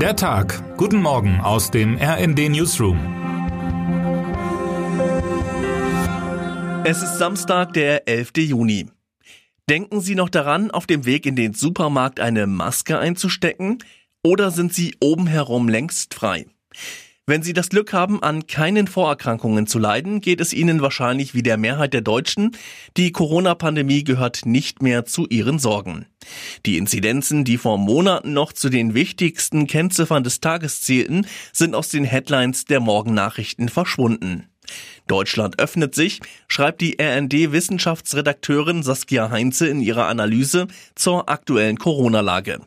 Der Tag. Guten Morgen aus dem RND Newsroom. Es ist Samstag, der 11. Juni. Denken Sie noch daran, auf dem Weg in den Supermarkt eine Maske einzustecken? Oder sind Sie oben herum längst frei? Wenn Sie das Glück haben, an keinen Vorerkrankungen zu leiden, geht es Ihnen wahrscheinlich wie der Mehrheit der Deutschen. Die Corona-Pandemie gehört nicht mehr zu Ihren Sorgen. Die Inzidenzen, die vor Monaten noch zu den wichtigsten Kennziffern des Tages zählten, sind aus den Headlines der Morgennachrichten verschwunden. Deutschland öffnet sich, schreibt die RND-Wissenschaftsredakteurin Saskia Heinze in ihrer Analyse zur aktuellen Corona-Lage.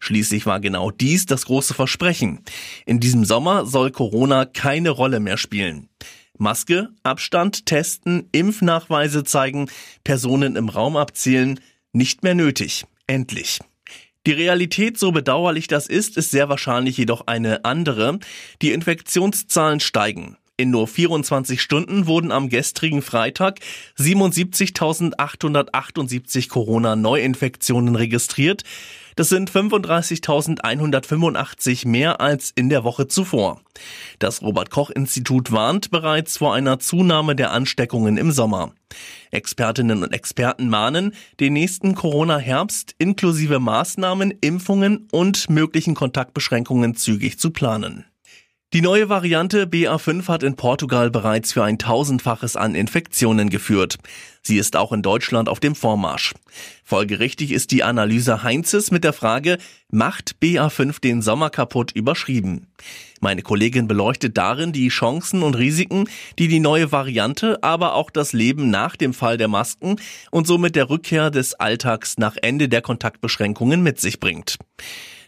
Schließlich war genau dies das große Versprechen. In diesem Sommer soll Corona keine Rolle mehr spielen. Maske, Abstand, Testen, Impfnachweise zeigen, Personen im Raum abzielen, nicht mehr nötig. Endlich. Die Realität, so bedauerlich das ist, ist sehr wahrscheinlich jedoch eine andere. Die Infektionszahlen steigen. In nur 24 Stunden wurden am gestrigen Freitag 77.878 Corona-Neuinfektionen registriert. Das sind 35.185 mehr als in der Woche zuvor. Das Robert Koch Institut warnt bereits vor einer Zunahme der Ansteckungen im Sommer. Expertinnen und Experten mahnen, den nächsten Corona-Herbst inklusive Maßnahmen, Impfungen und möglichen Kontaktbeschränkungen zügig zu planen. Die neue Variante BA5 hat in Portugal bereits für ein tausendfaches an Infektionen geführt. Sie ist auch in Deutschland auf dem Vormarsch. Folgerichtig ist die Analyse Heinzes mit der Frage, macht BA5 den Sommer kaputt überschrieben? Meine Kollegin beleuchtet darin die Chancen und Risiken, die die neue Variante, aber auch das Leben nach dem Fall der Masken und somit der Rückkehr des Alltags nach Ende der Kontaktbeschränkungen mit sich bringt.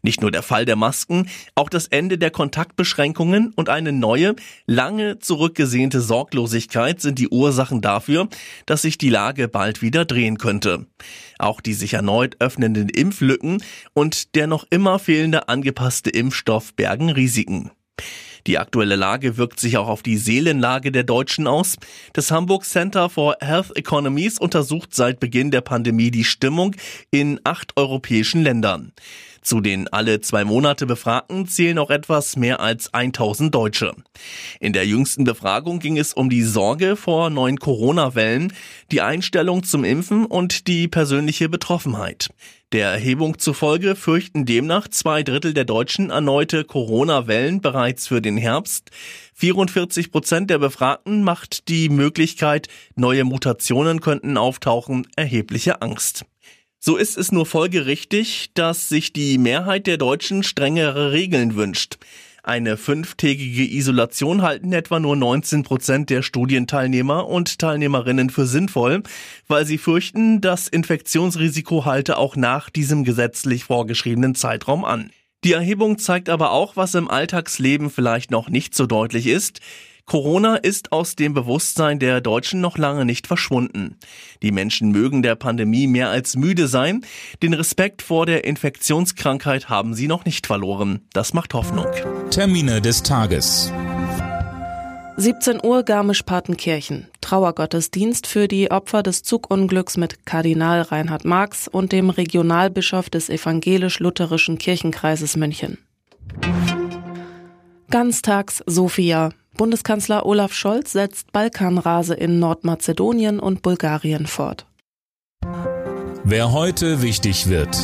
Nicht nur der Fall der Masken, auch das Ende der Kontaktbeschränkungen und eine neue, lange zurückgesehnte Sorglosigkeit sind die Ursachen dafür, dass sich die Lage bald wieder drehen könnte. Auch die sich erneut öffnenden Impflücken und der noch immer fehlende angepasste Impfstoff bergen Risiken. Die aktuelle Lage wirkt sich auch auf die Seelenlage der Deutschen aus. Das Hamburg Center for Health Economies untersucht seit Beginn der Pandemie die Stimmung in acht europäischen Ländern. Zu den alle zwei Monate Befragten zählen auch etwas mehr als 1000 Deutsche. In der jüngsten Befragung ging es um die Sorge vor neuen Corona-Wellen, die Einstellung zum Impfen und die persönliche Betroffenheit. Der Erhebung zufolge fürchten demnach zwei Drittel der Deutschen erneute Corona-Wellen bereits für den Herbst. 44 Prozent der Befragten macht die Möglichkeit, neue Mutationen könnten auftauchen, erhebliche Angst. So ist es nur folgerichtig, dass sich die Mehrheit der Deutschen strengere Regeln wünscht. Eine fünftägige Isolation halten etwa nur 19 Prozent der Studienteilnehmer und Teilnehmerinnen für sinnvoll, weil sie fürchten, das Infektionsrisiko halte auch nach diesem gesetzlich vorgeschriebenen Zeitraum an. Die Erhebung zeigt aber auch, was im Alltagsleben vielleicht noch nicht so deutlich ist. Corona ist aus dem Bewusstsein der Deutschen noch lange nicht verschwunden. Die Menschen mögen der Pandemie mehr als müde sein. Den Respekt vor der Infektionskrankheit haben sie noch nicht verloren. Das macht Hoffnung. Termine des Tages. 17 Uhr Garmisch-Partenkirchen. Trauergottesdienst für die Opfer des Zugunglücks mit Kardinal Reinhard Marx und dem Regionalbischof des evangelisch-lutherischen Kirchenkreises München. Ganztags Sofia. Bundeskanzler Olaf Scholz setzt Balkanrase in Nordmazedonien und Bulgarien fort. Wer heute wichtig wird.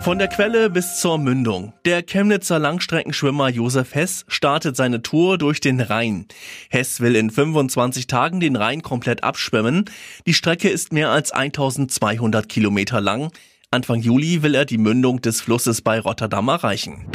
Von der Quelle bis zur Mündung. Der Chemnitzer Langstreckenschwimmer Josef Hess startet seine Tour durch den Rhein. Hess will in 25 Tagen den Rhein komplett abschwimmen. Die Strecke ist mehr als 1200 Kilometer lang. Anfang Juli will er die Mündung des Flusses bei Rotterdam erreichen.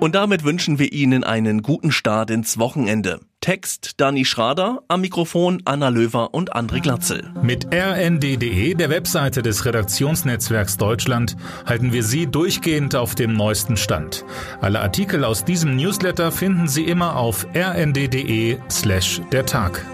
Und damit wünschen wir Ihnen einen guten Start ins Wochenende. Text Dani Schrader, am Mikrofon Anna Löwer und André Glatzel. Mit rnd.de, der Webseite des Redaktionsnetzwerks Deutschland, halten wir Sie durchgehend auf dem neuesten Stand. Alle Artikel aus diesem Newsletter finden Sie immer auf rnd.de slash der Tag.